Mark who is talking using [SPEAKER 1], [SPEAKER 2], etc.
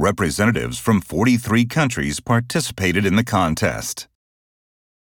[SPEAKER 1] Representatives from 43 countries participated in the contest.